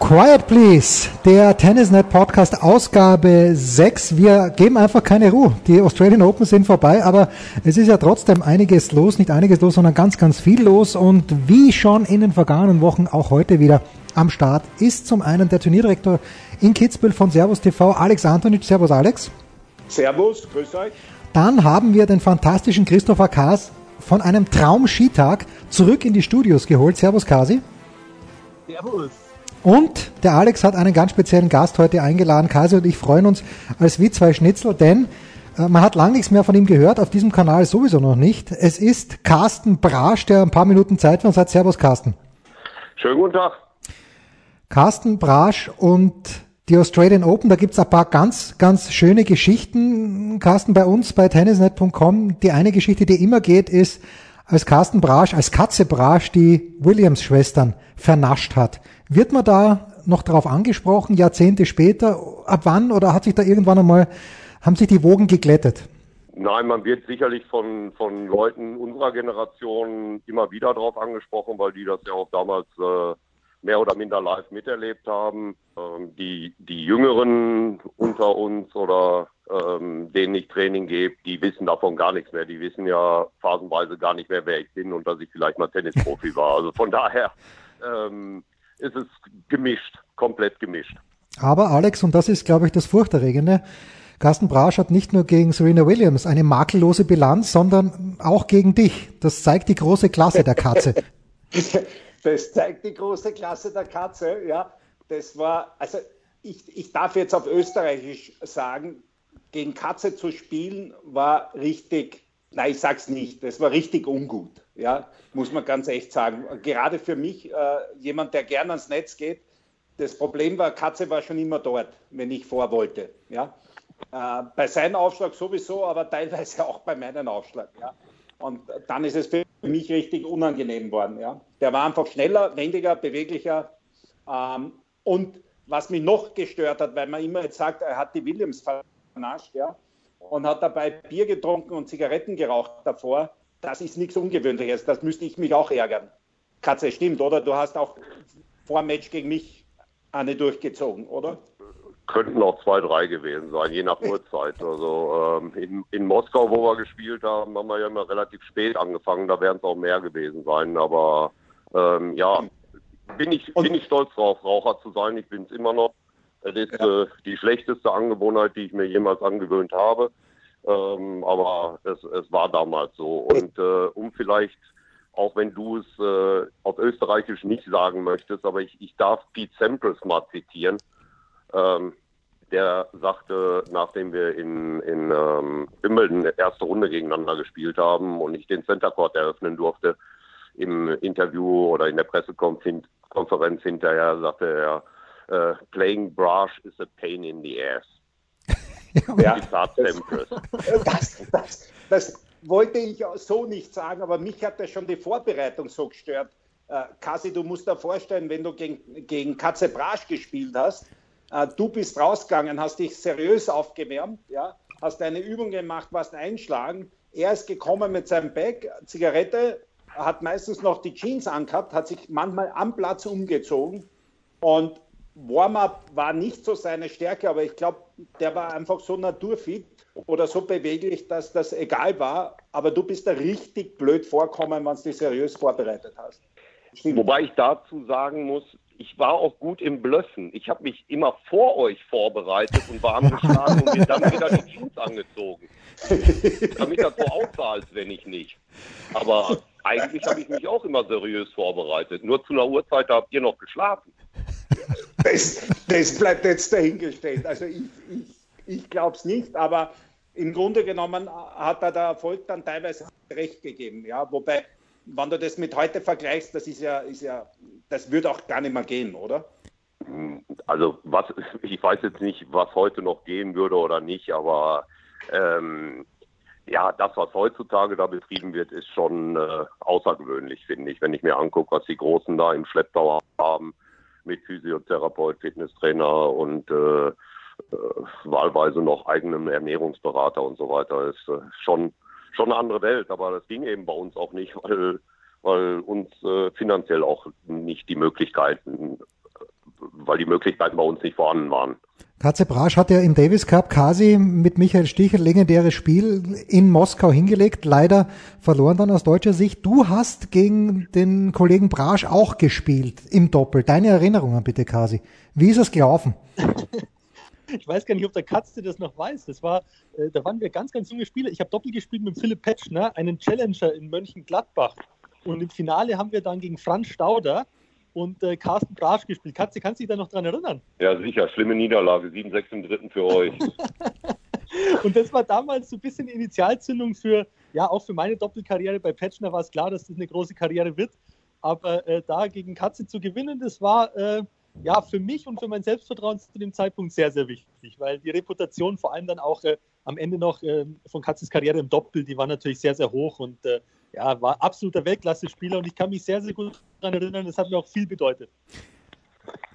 Quiet Please, der Tennisnet Podcast Ausgabe 6. Wir geben einfach keine Ruhe. Die Australian Open sind vorbei, aber es ist ja trotzdem einiges los, nicht einiges los, sondern ganz, ganz viel los. Und wie schon in den vergangenen Wochen, auch heute wieder am Start, ist zum einen der Turnierdirektor in Kitzbühel von Servus TV, Alex Antonic. Servus, Alex. Servus, grüß euch. Dann haben wir den fantastischen Christopher Kaas von einem Traum-Skitag zurück in die Studios geholt. Servus, Kasi. Servus. Und der Alex hat einen ganz speziellen Gast heute eingeladen. Kasi und ich freuen uns als wie zwei Schnitzel, denn äh, man hat lange nichts mehr von ihm gehört, auf diesem Kanal sowieso noch nicht. Es ist Carsten Brasch, der ein paar Minuten Zeit für uns hat. Servus, Carsten. Schönen guten Tag. Carsten Brasch und die Australian Open, da gibt's ein paar ganz, ganz schöne Geschichten. Carsten, bei uns bei tennisnet.com, die eine Geschichte, die immer geht, ist, als Carsten Brasch, als Katze Brasch die Williams-Schwestern vernascht hat. Wird man da noch drauf angesprochen, Jahrzehnte später? Ab wann oder hat sich da irgendwann einmal, haben sich die Wogen geglättet? Nein, man wird sicherlich von, von Leuten unserer Generation immer wieder darauf angesprochen, weil die das ja auch damals äh, mehr oder minder live miterlebt haben. Ähm, die, die Jüngeren unter uns oder ähm, denen ich Training gebe, die wissen davon gar nichts mehr. Die wissen ja phasenweise gar nicht mehr, wer ich bin und dass ich vielleicht mal Tennisprofi war. Also von daher ähm, ist es gemischt, komplett gemischt. Aber Alex, und das ist, glaube ich, das Furchterregende, Carsten Brasch hat nicht nur gegen Serena Williams eine makellose Bilanz, sondern auch gegen dich. Das zeigt die große Klasse der Katze. Das zeigt die große Klasse der Katze, ja. Das war, also ich, ich darf jetzt auf Österreichisch sagen, gegen Katze zu spielen war richtig, nein, ich sag's nicht, das war richtig ungut, ja, muss man ganz echt sagen. Gerade für mich, äh, jemand, der gern ans Netz geht, das Problem war, Katze war schon immer dort, wenn ich vor wollte, ja. Äh, bei seinem Aufschlag sowieso, aber teilweise auch bei meinem Aufschlag, ja. Und dann ist es für mich richtig unangenehm worden. Ja. Der war einfach schneller, wendiger, beweglicher. Ähm, und was mich noch gestört hat, weil man immer jetzt sagt, er hat die Williams vernascht, ja, und hat dabei Bier getrunken und Zigaretten geraucht davor, das ist nichts Ungewöhnliches. Das müsste ich mich auch ärgern. Katze, stimmt, oder? Du hast auch vor dem Match gegen mich eine durchgezogen, oder? Könnten auch zwei, drei gewesen sein, je nach Uhrzeit. Also ähm, in, in Moskau, wo wir gespielt haben, haben wir ja immer relativ spät angefangen. Da werden es auch mehr gewesen sein. Aber ähm, ja, bin ich, bin ich stolz drauf, Raucher zu sein. Ich bin es immer noch. Das ist ja. äh, die schlechteste Angewohnheit, die ich mir jemals angewöhnt habe. Ähm, aber es, es war damals so. Und äh, um vielleicht, auch wenn du es äh, auf Österreichisch nicht sagen möchtest, aber ich, ich darf Pete Sampras mal zitieren. Ähm, der sagte, nachdem wir in, in ähm, Wimbledon erste Runde gegeneinander gespielt haben und ich den Center Court eröffnen durfte, im Interview oder in der Pressekonferenz hinterher sagte er, äh, playing brush is a pain in the ass. ja, das, das, das, das, wollte ich so nicht sagen, aber mich hat das schon die Vorbereitung so gestört. Äh, Kasi, du musst dir vorstellen, wenn du gegen, gegen Katze Brasch gespielt hast, du bist rausgegangen, hast dich seriös aufgewärmt, ja, hast eine Übung gemacht, warst einschlagen. Er ist gekommen mit seinem Bag, Zigarette, hat meistens noch die Jeans angehabt, hat sich manchmal am Platz umgezogen und Warm-up war nicht so seine Stärke, aber ich glaube, der war einfach so naturfit oder so beweglich, dass das egal war. Aber du bist da richtig blöd vorkommen, wenn du dich seriös vorbereitet hast. Stimmt. Wobei ich dazu sagen muss, ich war auch gut im Blöffen. Ich habe mich immer vor euch vorbereitet und warm geschlagen und mir dann wieder die Jeans angezogen. Damit das so aussah, als wenn ich nicht. Aber eigentlich habe ich mich auch immer seriös vorbereitet. Nur zu einer Uhrzeit habt ihr noch geschlafen. das, das bleibt jetzt dahingestellt. Also ich, ich, ich glaube es nicht, aber im Grunde genommen hat da der Erfolg dann teilweise recht gegeben. Ja? Wobei, wenn du das mit heute vergleichst, das ist ja, ist ja, das würde auch gar nicht mehr gehen, oder? Also was, ich weiß jetzt nicht, was heute noch gehen würde oder nicht, aber ähm, ja, das, was heutzutage da betrieben wird, ist schon äh, außergewöhnlich, finde ich. Wenn ich mir angucke, was die Großen da im Schlepptau haben, mit Physiotherapeut, Fitnesstrainer und äh, äh, wahlweise noch eigenem Ernährungsberater und so weiter, ist äh, schon, schon eine andere Welt. Aber das ging eben bei uns auch nicht, weil, weil uns äh, finanziell auch nicht die Möglichkeiten, weil die Möglichkeiten bei uns nicht vorhanden waren. Katze Brasch hat ja im Davis Cup quasi mit Michael Stichel legendäres Spiel in Moskau hingelegt, leider verloren dann aus deutscher Sicht. Du hast gegen den Kollegen Brasch auch gespielt im Doppel. Deine Erinnerungen bitte, Kasi. Wie ist es gelaufen? ich weiß gar nicht, ob der Katze das noch weiß. Das war, äh, da waren wir ganz, ganz junge Spieler. Ich habe Doppel gespielt mit Philipp Petschner, einen Challenger in Mönchengladbach. Und im Finale haben wir dann gegen Franz Stauder und äh, Carsten Brasch gespielt. Katze, kannst du dich da noch dran erinnern? Ja, sicher. Schlimme Niederlage. 7-6 im dritten für euch. und das war damals so ein bisschen Initialzündung für, ja, auch für meine Doppelkarriere. Bei Petschner war es klar, dass das eine große Karriere wird. Aber äh, da gegen Katze zu gewinnen, das war äh, ja für mich und für mein Selbstvertrauen zu dem Zeitpunkt sehr, sehr wichtig, weil die Reputation vor allem dann auch äh, am Ende noch äh, von Katzes Karriere im Doppel, die war natürlich sehr, sehr hoch und äh, ja, war absoluter Weltklasse-Spieler und ich kann mich sehr, sehr gut daran erinnern, das hat mir auch viel bedeutet.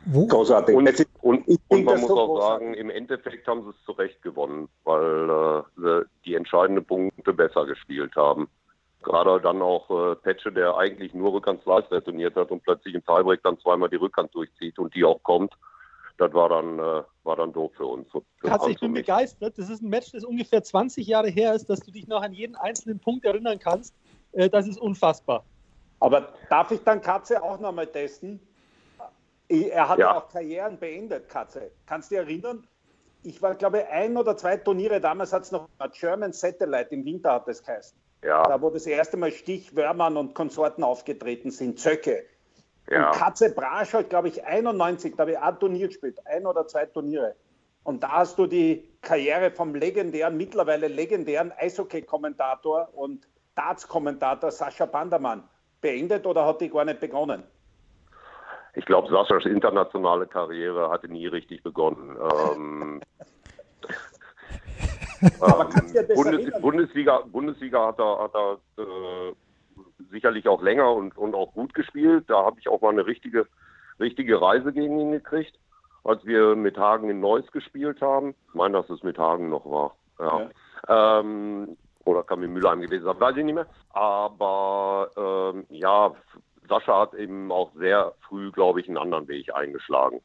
Wo? Großartig. Und, und, und man muss auch großartig. sagen, im Endeffekt haben sie es zu Recht gewonnen, weil äh, die entscheidenden Punkte besser gespielt haben. Gerade dann auch äh, Petsche, der eigentlich nur Rückhandslice retourniert hat und plötzlich im Tiebreak dann zweimal die Rückhand durchzieht und die auch kommt. Das war dann, äh, war dann doof für uns. Für Katze, ich bin begeistert. Das ist ein Match, das ungefähr 20 Jahre her ist, dass du dich noch an jeden einzelnen Punkt erinnern kannst. Äh, das ist unfassbar. Aber darf ich dann Katze auch nochmal testen? Er hat ja. auch Karrieren beendet, Katze. Kannst du dich erinnern? Ich war, glaube ich, ein oder zwei Turniere, damals hat es noch German Satellite, im Winter hat es geheißen. Ja. Da, wo das erste Mal Stich, Wörmann und Konsorten aufgetreten sind, Zöcke. Ja. Und Katze Brasch hat, glaube ich, 91, da habe ich ein Turnier gespielt, ein oder zwei Turniere. Und da hast du die Karriere vom legendären, mittlerweile legendären Eishockey-Kommentator und Darts-Kommentator Sascha Bandermann beendet oder hat die gar nicht begonnen? Ich glaube, Saschas internationale Karriere hatte nie richtig begonnen. ähm, ähm, Bundes Bundesliga, Bundesliga hat er, hat er äh, sicherlich auch länger und, und auch gut gespielt. Da habe ich auch mal eine richtige, richtige Reise gegen ihn gekriegt, als wir mit Hagen in Neuss gespielt haben. Ich meine, dass es mit Hagen noch war. Ja. ja. Ähm, oder kann mit Mülheim gewesen sein, weiß ich nicht mehr. Aber ähm, ja, Sascha hat eben auch sehr früh, glaube ich, einen anderen Weg eingeschlagen.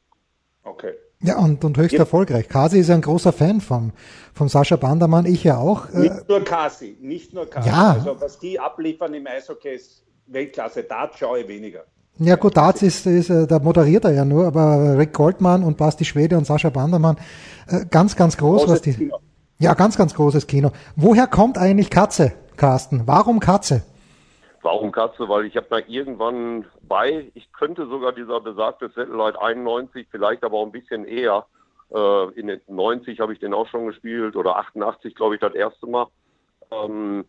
Okay. Ja, und, und höchst ja. erfolgreich. Kasi ist ein großer Fan von, von Sascha Bandermann, ich ja auch. Nicht äh, nur Kasi, nicht nur Kasi. Ja. Also was die abliefern im Eishockey ist Weltklasse. Dart schaue ich weniger. Ja gut, Darts ist, ist äh, da moderiert er ja nur, aber Rick Goldmann und Basti Schwede und Sascha Bandermann, äh, ganz, ganz groß, Großes was die. Kino. Ja, ganz, ganz großes Kino. Woher kommt eigentlich Katze, Carsten? Warum Katze? Warum Katze? Weil ich habe mal irgendwann bei, ich könnte sogar dieser besagte Satellite 91, vielleicht aber auch ein bisschen eher, äh, in den 90 habe ich den auch schon gespielt oder 88 glaube ich das erste Mal. Ähm,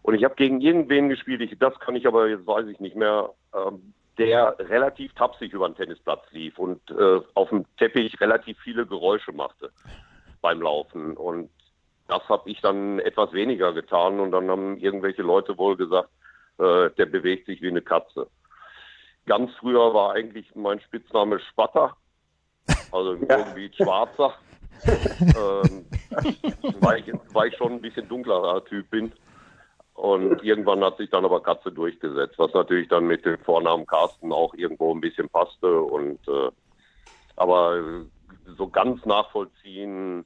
und ich habe gegen irgendwen gespielt, ich, das kann ich aber, jetzt weiß ich nicht mehr, ähm, der relativ tapsig über den Tennisplatz lief und äh, auf dem Teppich relativ viele Geräusche machte beim Laufen. Und das habe ich dann etwas weniger getan. Und dann haben irgendwelche Leute wohl gesagt, äh, der bewegt sich wie eine Katze. Ganz früher war eigentlich mein Spitzname Spatter, also ja. irgendwie Schwarzer. ähm, weil, ich, weil ich schon ein bisschen dunklerer Typ bin. Und irgendwann hat sich dann aber Katze durchgesetzt, was natürlich dann mit dem Vornamen Carsten auch irgendwo ein bisschen passte. Und äh, aber so ganz nachvollziehen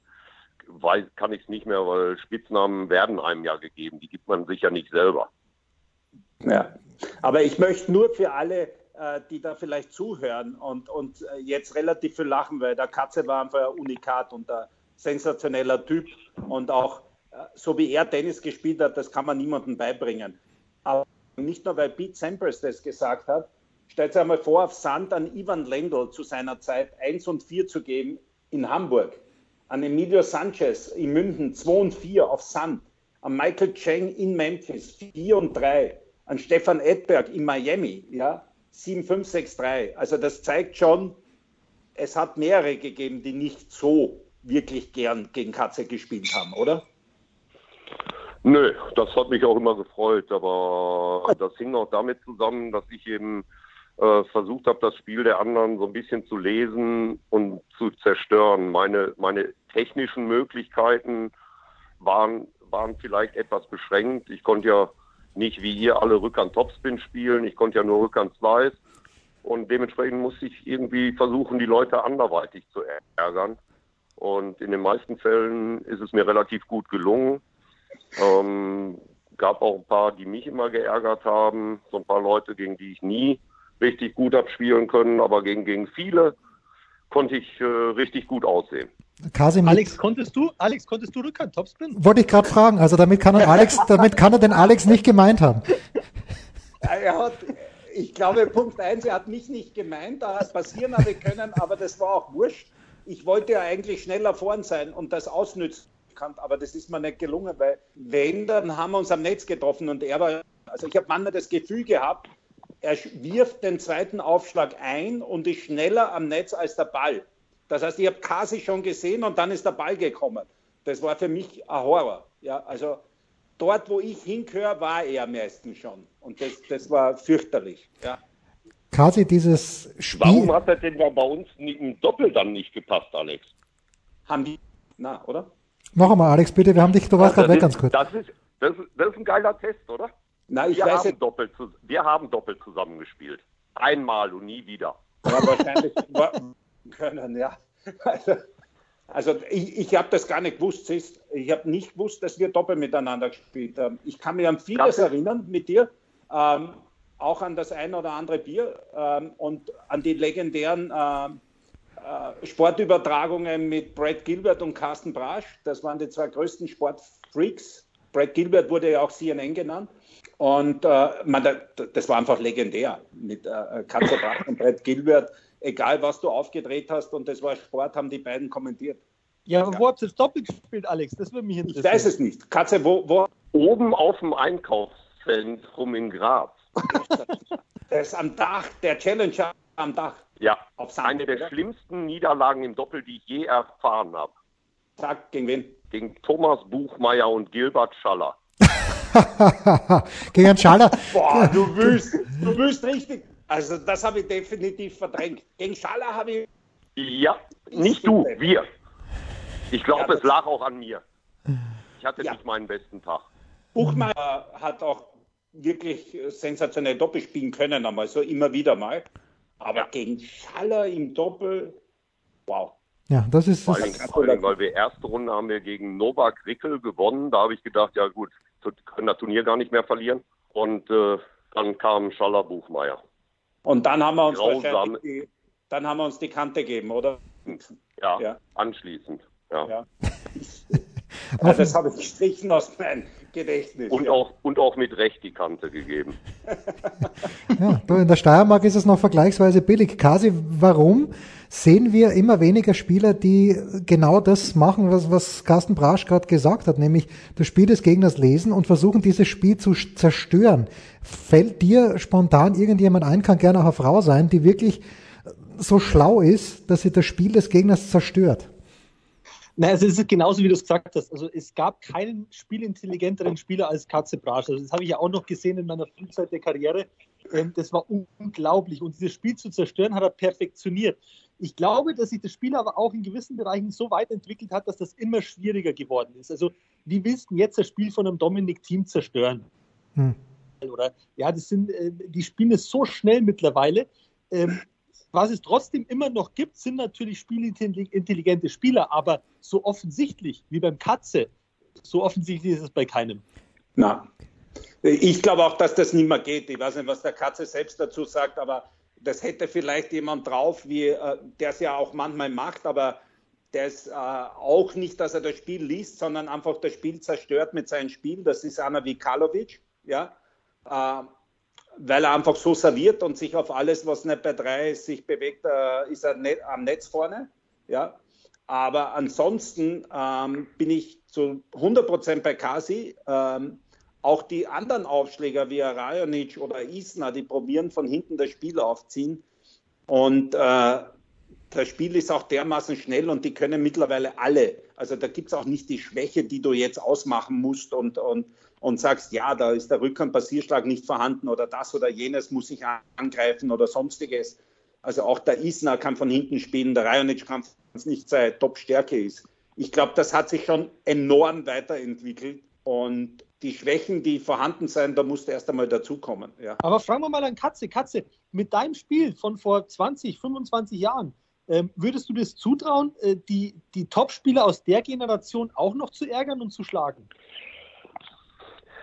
weiß, kann ich es nicht mehr, weil Spitznamen werden einem ja gegeben, die gibt man sich ja nicht selber. Ja, aber ich möchte nur für alle, äh, die da vielleicht zuhören und, und äh, jetzt relativ viel lachen, weil der Katze war einfach ein Unikat und ein sensationeller Typ. Und auch äh, so wie er Tennis gespielt hat, das kann man niemandem beibringen. Aber nicht nur, weil Pete Sampras das gesagt hat, stellt euch einmal vor, auf Sand an Ivan Lendl zu seiner Zeit 1 und 4 zu geben in Hamburg, an Emilio Sanchez in München 2 und 4 auf Sand, an Michael Cheng in Memphis 4 und 3, an Stefan Edberg in Miami, ja, 7, 5, 6, 3. Also das zeigt schon, es hat mehrere gegeben, die nicht so wirklich gern gegen Katze gespielt haben, oder? Nö, das hat mich auch immer gefreut, aber das hing auch damit zusammen, dass ich eben äh, versucht habe, das Spiel der anderen so ein bisschen zu lesen und zu zerstören. Meine, meine technischen Möglichkeiten waren, waren vielleicht etwas beschränkt. Ich konnte ja nicht wie ihr alle Rückhand Topspin spielen, ich konnte ja nur Rückhand Slice und dementsprechend musste ich irgendwie versuchen, die Leute anderweitig zu ärgern. Und in den meisten Fällen ist es mir relativ gut gelungen. Ähm, gab auch ein paar, die mich immer geärgert haben. So ein paar Leute, gegen die ich nie richtig gut habe spielen können, aber gegen, gegen viele konnte ich äh, richtig gut aussehen. Kasim, Alex, konntest du, Alex, konntest du Rückhand Topspin? Wollte ich gerade fragen. Also damit kann er Alex, damit kann er den Alex nicht gemeint haben. Er hat, ich glaube, Punkt 1, er hat mich nicht gemeint, da es passieren habe können, aber das war auch wurscht. Ich wollte ja eigentlich schneller vorn sein und das ausnützen aber das ist mir nicht gelungen, weil wenn, dann haben wir uns am Netz getroffen und er war, also ich habe manchmal das Gefühl gehabt, er wirft den zweiten Aufschlag ein und ist schneller am Netz als der Ball. Das heißt, ich habe Kasi schon gesehen und dann ist der Ball gekommen. Das war für mich ein Horror. Ja, also dort, wo ich hingehöre, war er meistens schon. Und das, das war fürchterlich. Ja. Kasi, dieses Spiel. Warum hat er denn bei uns im Doppel dann nicht gepasst, Alex? Haben die. Na, oder? Noch einmal, Alex, bitte, wir haben dich, du warst gerade weg ganz kurz. Das ist, das, ist, das ist ein geiler Test, oder? Na, ich wir, weiß haben doppelt, wir haben doppelt zusammengespielt. Einmal und nie wieder. Ja, wahrscheinlich können, ja. Also, also ich, ich habe das gar nicht gewusst. Ich habe nicht gewusst, dass wir doppelt miteinander gespielt haben. Ich kann mich an vieles erinnern mit dir, ähm, auch an das ein oder andere Bier ähm, und an die legendären ähm, äh, Sportübertragungen mit Brad Gilbert und Carsten Brasch. Das waren die zwei größten Sportfreaks. Brad Gilbert wurde ja auch CNN genannt. Und äh, man, das war einfach legendär mit äh, Brasch und Brad Gilbert. Egal, was du aufgedreht hast und das war Sport, haben die beiden kommentiert. Ja, aber ja. wo habt ihr das doppelt gespielt, Alex? Das würde mich interessieren. Ich weiß es nicht. Katze, wo? wo? Oben auf dem Einkaufszentrum in Graz. das ist am Dach, der Challenger am Dach. Ja, eine der oder? schlimmsten Niederlagen im Doppel, die ich je erfahren habe. Sag, gegen wen? Gegen Thomas Buchmeier und Gilbert Schaller. gegen Schaller. Boah, du willst, du willst richtig. Also das habe ich definitiv verdrängt. Gegen Schaller habe ich. Ja, nicht du, wir. Ich glaube, ja, es lag auch an mir. Ich hatte ja. nicht meinen besten Tag. Buchmeier hat auch wirklich sensationell Doppel spielen können, einmal so immer wieder mal. Aber ja. gegen Schaller im Doppel, wow. Ja, das ist vor allem, vor allem, weil wir erste Runde haben wir gegen Novak Rickel gewonnen. Da habe ich gedacht, ja gut, können das Turnier gar nicht mehr verlieren. Und äh, dann kam Schaller Buchmeier. Und dann haben wir uns Grausam. die, dann haben wir uns die Kante gegeben, oder? Ja, ja. anschließend. Ja. ja. ja das habe ich gestrichen aus meinem Gedächtnis. Und, ja. auch, und auch mit Recht die Kante gegeben. ja, in der Steiermark ist es noch vergleichsweise billig. Kasi, warum sehen wir immer weniger Spieler, die genau das machen, was, was Carsten Brasch gerade gesagt hat, nämlich das Spiel des Gegners lesen und versuchen, dieses Spiel zu zerstören. Fällt dir spontan irgendjemand ein, kann gerne auch eine Frau sein, die wirklich so schlau ist, dass sie das Spiel des Gegners zerstört? Nein, es ist genauso, wie du es gesagt hast. Also es gab keinen spielintelligenteren Spieler als Katze Brasch. Also das habe ich ja auch noch gesehen in meiner Frühzeit der Karriere. Ähm, das war unglaublich. Und dieses Spiel zu zerstören, hat er perfektioniert. Ich glaube, dass sich das Spiel aber auch in gewissen Bereichen so weit entwickelt hat, dass das immer schwieriger geworden ist. Also, wie willst du jetzt das Spiel von einem Dominik-Team zerstören? Hm. Oder, ja, das sind, äh, die spielen es so schnell mittlerweile. Ähm, was es trotzdem immer noch gibt, sind natürlich spielintelligente Spieler, aber so offensichtlich wie beim Katze, so offensichtlich ist es bei keinem. Na, ich glaube auch, dass das nicht mehr geht. Ich weiß nicht, was der Katze selbst dazu sagt, aber das hätte vielleicht jemand drauf, wie äh, der es ja auch manchmal macht, aber der ist äh, auch nicht, dass er das Spiel liest, sondern einfach das Spiel zerstört mit seinem Spiel. Das ist einer wie Kalovic, ja. Äh, weil er einfach so serviert und sich auf alles, was nicht bei drei ist, sich bewegt, äh, ist er net, am Netz vorne. Ja. Aber ansonsten ähm, bin ich zu 100% bei Kasi. Ähm, auch die anderen Aufschläger wie Rajonic oder Isna, die probieren von hinten das Spiel aufziehen. Und äh, das Spiel ist auch dermaßen schnell und die können mittlerweile alle. Also da gibt es auch nicht die Schwäche, die du jetzt ausmachen musst und, und, und sagst, ja, da ist der Rückhandpassierschlag nicht vorhanden oder das oder jenes muss ich angreifen oder sonstiges. Also auch der Isna kann von hinten spielen, der Rajonic kann nicht seine Top-Stärke ist. Ich glaube, das hat sich schon enorm weiterentwickelt und die Schwächen, die vorhanden sind, da musst du erst einmal dazukommen. Ja. Aber fragen wir mal an Katze. Katze, mit deinem Spiel von vor 20, 25 Jahren, ähm, würdest du das zutrauen, äh, die, die Top-Spieler aus der Generation auch noch zu ärgern und zu schlagen?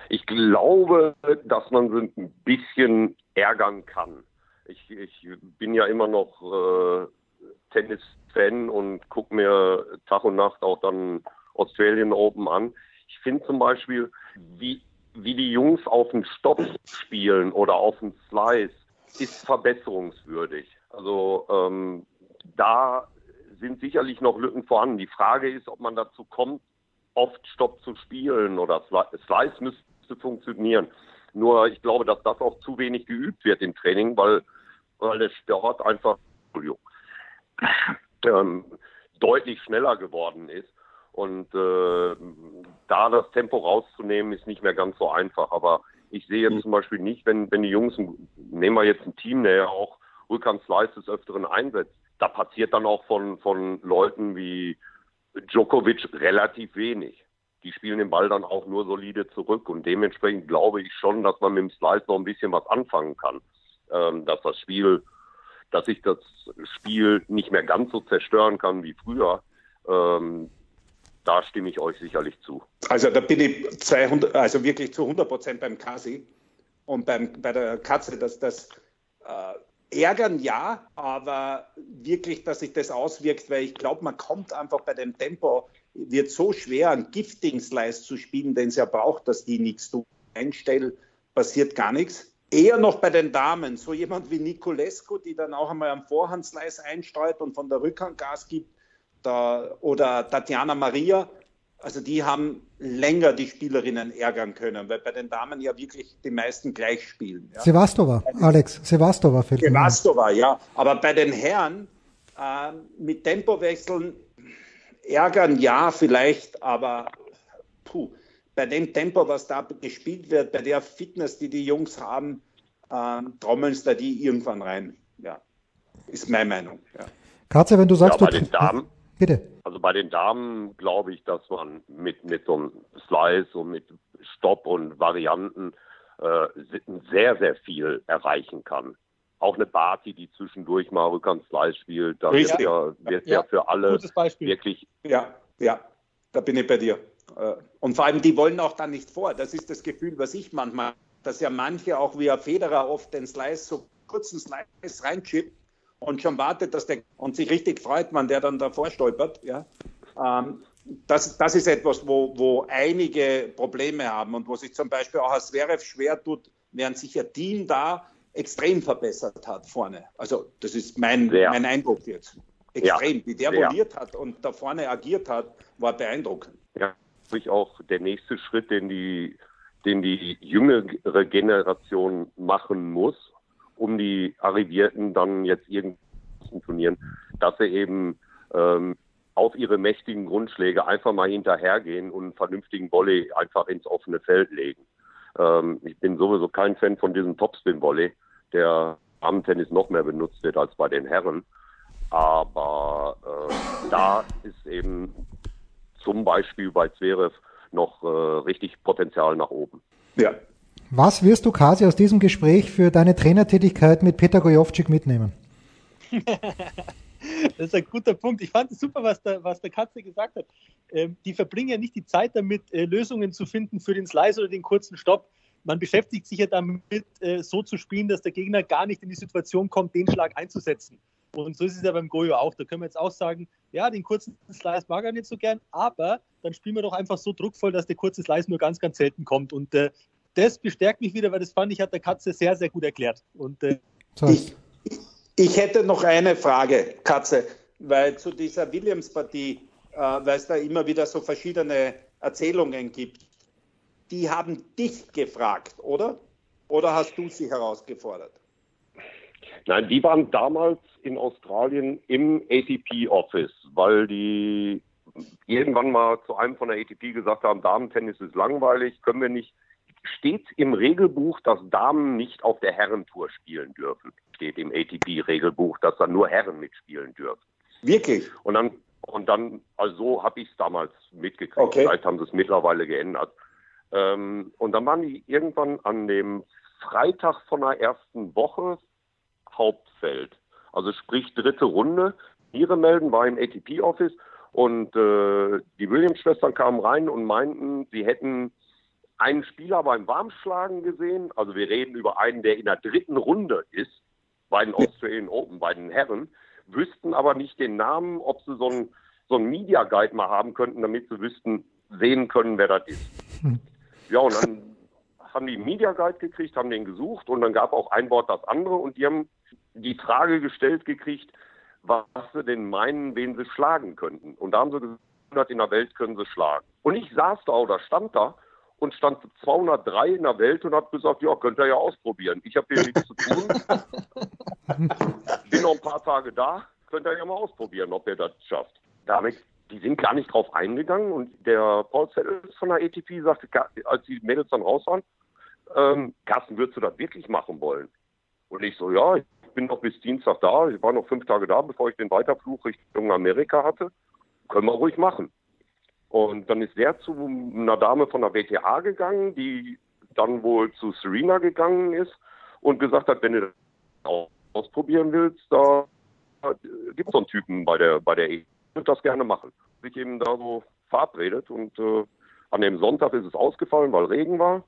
Ich glaube, dass man sie ein bisschen ärgern kann. Ich, ich bin ja immer noch äh, Tennis-Fan und gucke mir Tag und Nacht auch dann Australian Open an. Ich finde zum Beispiel, wie, wie die Jungs auf den Stopp spielen oder auf den Slice, ist verbesserungswürdig. Also ähm, da sind sicherlich noch Lücken vorhanden. Die Frage ist, ob man dazu kommt, oft Stopp zu spielen oder Slice müsste funktionieren. Nur ich glaube, dass das auch zu wenig geübt wird im Training, weil, weil der Sport einfach ähm, deutlich schneller geworden ist. Und äh, da das Tempo rauszunehmen, ist nicht mehr ganz so einfach. Aber ich sehe jetzt mhm. zum Beispiel nicht, wenn, wenn die Jungs, nehmen wir jetzt ein Team, der ja auch Rückhand Slice des Öfteren einsetzt, da passiert dann auch von, von Leuten wie Djokovic relativ wenig. Die spielen den Ball dann auch nur solide zurück und dementsprechend glaube ich schon, dass man mit dem Slice noch ein bisschen was anfangen kann. Ähm, dass das Spiel, dass ich das Spiel nicht mehr ganz so zerstören kann wie früher. Ähm, da stimme ich euch sicherlich zu. Also da bin ich 200, also wirklich zu 100 Prozent beim Kasi und beim, bei der Katze, dass das äh, ärgern ja, aber wirklich, dass sich das auswirkt, weil ich glaube, man kommt einfach bei dem Tempo, wird so schwer, einen Gifting-Slice zu spielen, den es ja braucht, dass die nichts tun. Einstellen, passiert gar nichts. Eher noch bei den Damen, so jemand wie Nicolescu, die dann auch einmal am Vorhandslice einstreut und von der Rückhand Gas gibt, da, oder Tatjana Maria, also die haben länger die Spielerinnen ärgern können, weil bei den Damen ja wirklich die meisten gleich spielen. Ja. Sevastova, Alex, Sevastova fällt Sevastova, ja. Aber bei den Herren äh, mit Tempowechseln ärgern ja vielleicht, aber puh, bei dem Tempo, was da gespielt wird, bei der Fitness, die die Jungs haben, äh, trommeln da die irgendwann rein. Ja, ist meine Meinung. Ja. Katze, wenn du sagst, ja, bei den Damen, Bitte. Also bei den Damen glaube ich, dass man mit, mit so einem Slice und mit Stopp und Varianten äh, sehr, sehr viel erreichen kann. Auch eine Barty, die zwischendurch mal Rückhand Slice spielt, da wird ja, wird ja, ja für alle wirklich. Ja, ja, da bin ich bei dir. Äh, und vor allem, die wollen auch dann nicht vor. Das ist das Gefühl, was ich manchmal, dass ja manche auch wie Federer oft den Slice so kurzen Slice reinchippt und schon wartet, dass der und sich richtig freut, man der dann davor stolpert. Ja. Ähm, das, das ist etwas, wo, wo einige Probleme haben und wo sich zum Beispiel auch als Zverev schwer tut, während sich ihr Team da extrem verbessert hat vorne. Also das ist mein, mein Eindruck jetzt. Extrem. Ja. Wie der voliert hat und da vorne agiert hat, war beeindruckend. Ja, ich auch der nächste Schritt, den die, den die jüngere Generation machen muss, um die Arrivierten dann jetzt irgendwie Turnieren, dass sie eben ähm, auf ihre mächtigen Grundschläge einfach mal hinterhergehen und einen vernünftigen Volley einfach ins offene Feld legen. Ähm, ich bin sowieso kein Fan von diesem Topspin-Volley, der am Tennis noch mehr benutzt wird als bei den Herren. Aber äh, da ist eben zum Beispiel bei Zverev noch äh, richtig Potenzial nach oben. Ja, was wirst du quasi aus diesem Gespräch für deine Trainertätigkeit mit Peter Gojovcik mitnehmen? das ist ein guter Punkt. Ich fand es super, was der, was der Katze gesagt hat. Ähm, die verbringen ja nicht die Zeit damit, äh, Lösungen zu finden für den Slice oder den kurzen Stopp. Man beschäftigt sich ja damit, äh, so zu spielen, dass der Gegner gar nicht in die Situation kommt, den Schlag einzusetzen. Und so ist es ja beim Goyo auch. Da können wir jetzt auch sagen, ja, den kurzen Slice mag er nicht so gern, aber dann spielen wir doch einfach so druckvoll, dass der kurze Slice nur ganz, ganz selten kommt. Und äh, das bestärkt mich wieder, weil das fand ich, hat der Katze sehr, sehr gut erklärt. Und, äh, ich, ich hätte noch eine Frage, Katze, weil zu dieser Williams-Partie, äh, weil es da immer wieder so verschiedene Erzählungen gibt, die haben dich gefragt, oder? Oder hast du sie herausgefordert? Nein, die waren damals in Australien im ATP-Office, weil die irgendwann mal zu einem von der ATP gesagt haben, Damen-Tennis ist langweilig, können wir nicht. Steht im Regelbuch, dass Damen nicht auf der Herrentour spielen dürfen. Steht im ATP-Regelbuch, dass da nur Herren mitspielen dürfen. Wirklich? Und dann, und dann, also so habe ich es damals mitgekriegt. Okay. Vielleicht haben sie es mittlerweile geändert. Ähm, und dann waren die irgendwann an dem Freitag von der ersten Woche Hauptfeld. Also sprich dritte Runde. Ihre melden war im ATP-Office und äh, die Williams-Schwestern kamen rein und meinten, sie hätten einen Spieler beim Warmschlagen gesehen. Also wir reden über einen, der in der dritten Runde ist, bei den Australian Open, bei den Herren, wüssten aber nicht den Namen, ob sie so einen so Media Guide mal haben könnten, damit sie wüssten, sehen können, wer das ist. Ja, und dann haben die einen Media Guide gekriegt, haben den gesucht und dann gab auch ein Wort das andere und die haben die Frage gestellt gekriegt, was sie denn meinen, wen sie schlagen könnten. Und da haben sie gesagt, in der Welt können sie schlagen. Und ich saß da oder stand da und stand 203 in der Welt und habe gesagt, ja, könnt ihr ja ausprobieren. Ich habe hier nichts zu tun. Bin noch ein paar Tage da, könnt ihr ja mal ausprobieren, ob ihr das schafft. Damit, die sind gar nicht drauf eingegangen und der Paul Zettels von der ATP sagte, als die Mädels dann raus waren, ähm, Carsten, würdest du das wirklich machen wollen? Und ich so, ja, ich bin noch bis Dienstag da. Ich war noch fünf Tage da, bevor ich den Weiterflug Richtung Amerika hatte. Können wir ruhig machen. Und dann ist der zu einer Dame von der WTA gegangen, die dann wohl zu Serena gegangen ist und gesagt hat, wenn du das ausprobieren willst, da gibt es so einen Typen bei der bei der E. Ich das gerne machen. Sich eben da so verabredet und äh, an dem Sonntag ist es ausgefallen, weil Regen war.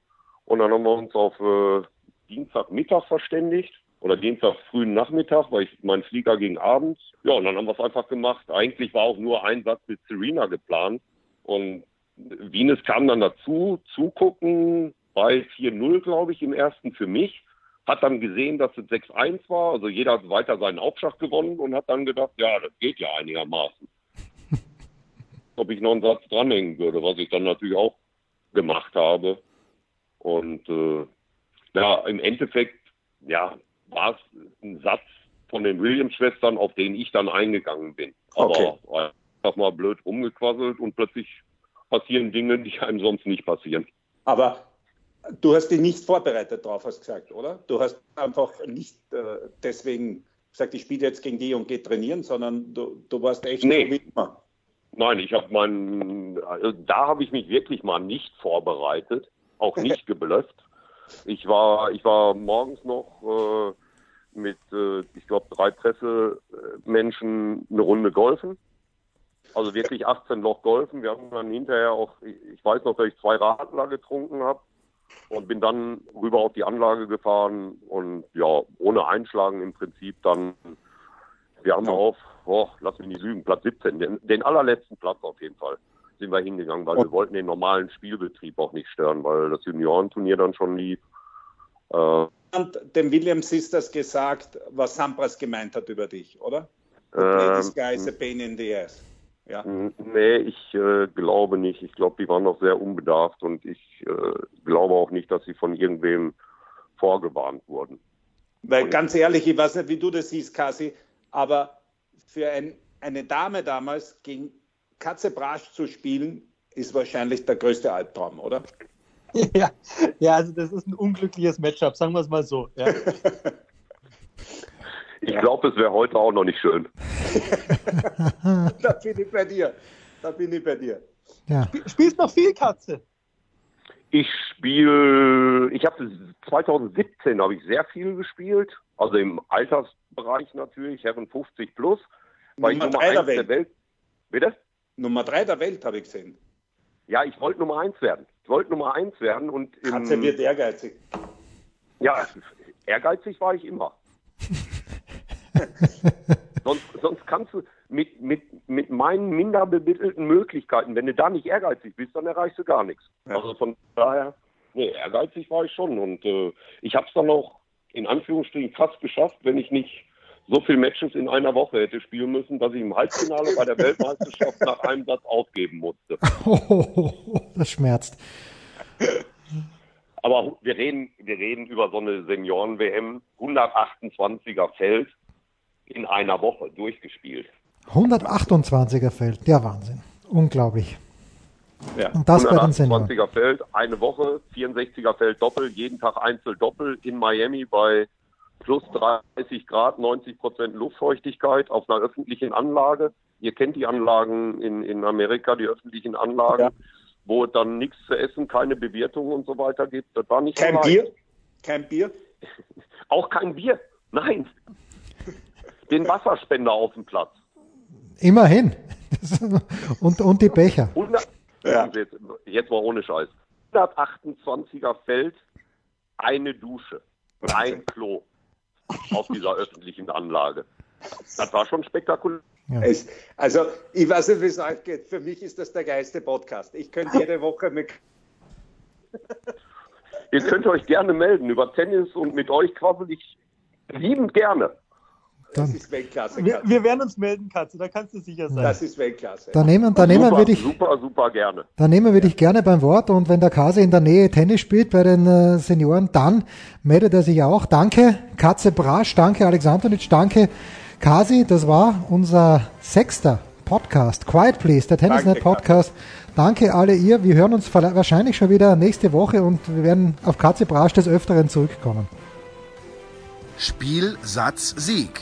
Und dann haben wir uns auf äh, Dienstagmittag verständigt oder Dienstag frühen Nachmittag, weil ich mein Flieger ging abends. Ja, und dann haben wir es einfach gemacht. Eigentlich war auch nur ein Satz mit Serena geplant. Und Wienes kam dann dazu, zugucken bei 4-0, glaube ich, im ersten für mich. Hat dann gesehen, dass es 6-1 war. Also jeder hat weiter seinen Aufschlag gewonnen und hat dann gedacht, ja, das geht ja einigermaßen. Ob ich noch einen Satz dranhängen würde, was ich dann natürlich auch gemacht habe. Und äh, ja, im Endeffekt, ja, war es ein Satz von den Williams-Schwestern, auf den ich dann eingegangen bin. Aber okay. Einfach mal blöd rumgequasselt und plötzlich passieren Dinge, die einem sonst nicht passieren. Aber du hast dich nicht vorbereitet drauf, hast gesagt, oder? Du hast einfach nicht äh, deswegen gesagt, ich spiele jetzt gegen die und gehe trainieren, sondern du, du warst echt nee. wie immer. Nein, ich habe meinen, also da habe ich mich wirklich mal nicht vorbereitet, auch nicht geblufft. Ich war, ich war morgens noch äh, mit, äh, ich glaube, drei Pressemenschen eine Runde golfen. Also wirklich 18 Loch golfen. Wir haben dann hinterher auch, ich weiß noch, dass ich zwei Radler getrunken habe und bin dann rüber auf die Anlage gefahren und ja, ohne Einschlagen im Prinzip dann, wir haben auf, oh, lass mich nicht lügen, Platz 17, den, den allerletzten Platz auf jeden Fall sind wir hingegangen, weil wir wollten den normalen Spielbetrieb auch nicht stören, weil das Juniorenturnier dann schon lief. Äh, und dem William Sisters gesagt, was Sampras gemeint hat über dich, oder? Ähm, this guy is a pain in the ass. Ja. Nee, ich äh, glaube nicht. Ich glaube, die waren noch sehr unbedarft und ich äh, glaube auch nicht, dass sie von irgendwem vorgewarnt wurden. Weil ganz ehrlich, ich weiß nicht, wie du das siehst, Kasi, aber für ein, eine Dame damals gegen Katze Brasch zu spielen, ist wahrscheinlich der größte Albtraum, oder? Ja, ja also das ist ein unglückliches Matchup, sagen wir es mal so. Ja. Ich glaube, es wäre heute auch noch nicht schön. da bin ich bei dir. Da bin ich bei dir. Ja. Spielst noch viel Katze? Ich spiele, ich habe 2017 habe ich sehr viel gespielt, also im Altersbereich natürlich, Herren 50 plus, weil Nummer ich Nummer 1 der Welt. der Welt. Bitte? Nummer drei der Welt, habe ich gesehen. Ja, ich wollte Nummer eins werden. Ich wollte Nummer eins werden und. Katze wird ehrgeizig. Ja, ehrgeizig war ich immer. sonst, sonst kannst du mit, mit, mit meinen minder bemittelten Möglichkeiten, wenn du da nicht ehrgeizig bist, dann erreichst du gar nichts. Ja. Also von daher nee, ehrgeizig war ich schon. Und äh, ich habe es dann auch in Anführungsstrichen fast geschafft, wenn ich nicht so viele Matches in einer Woche hätte spielen müssen, dass ich im Halbfinale bei der Weltmeisterschaft nach einem Satz aufgeben musste. das schmerzt. Aber wir reden, wir reden über so eine Senioren-WM, 128er Feld in einer Woche durchgespielt. 128er Feld, ja Wahnsinn. Unglaublich. Ja. Und das bei den Senioren. 128er Feld, eine Woche, 64er Feld Doppel, jeden Tag Einzel Doppel in Miami bei plus 30 Grad, 90 Prozent Luftfeuchtigkeit auf einer öffentlichen Anlage. Ihr kennt die Anlagen in, in Amerika, die öffentlichen Anlagen, Ja. wo es dann nichts zu essen, keine Bewirtung und so weiter gibt. Das war nicht Kein so. Bier? Kein Bier? Auch kein Bier. Nein. Den Wasserspender auf dem Platz. Immerhin. und, und die Becher. 100, Ja. jetzt, jetzt mal ohne Scheiß. 128er Feld, eine Dusche, ein Klo auf dieser öffentlichen Anlage. Das war schon spektakulär. Es, also, ich weiß nicht, wie es euch geht. Für mich ist das der geilste Podcast. Ich könnte jede Woche mit. Ihr könnt euch gerne melden über Tennis und mit euch quassel ich liebend gerne. Das ist Weltklasse. Wir, Katze. wir werden uns melden, Katze, da kannst du sicher sein. Das ist Weltklasse. Da nehmen, da nehmen super, wir dich, super, super gerne. da nehmen wir dich gerne beim Wort und wenn der Kase in der Nähe Tennis spielt bei den äh, Senioren, dann meldet er sich auch. Danke, Katze Brasch, danke, Alexandrowitsch, danke, Kasi. Das war unser sechster Podcast. Quiet Please, der Tennisnet Podcast. Danke alle ihr. Wir hören uns wahrscheinlich schon wieder nächste Woche und wir werden auf Katze Brasch des Öfteren zurückkommen. Spiel, Satz, Sieg.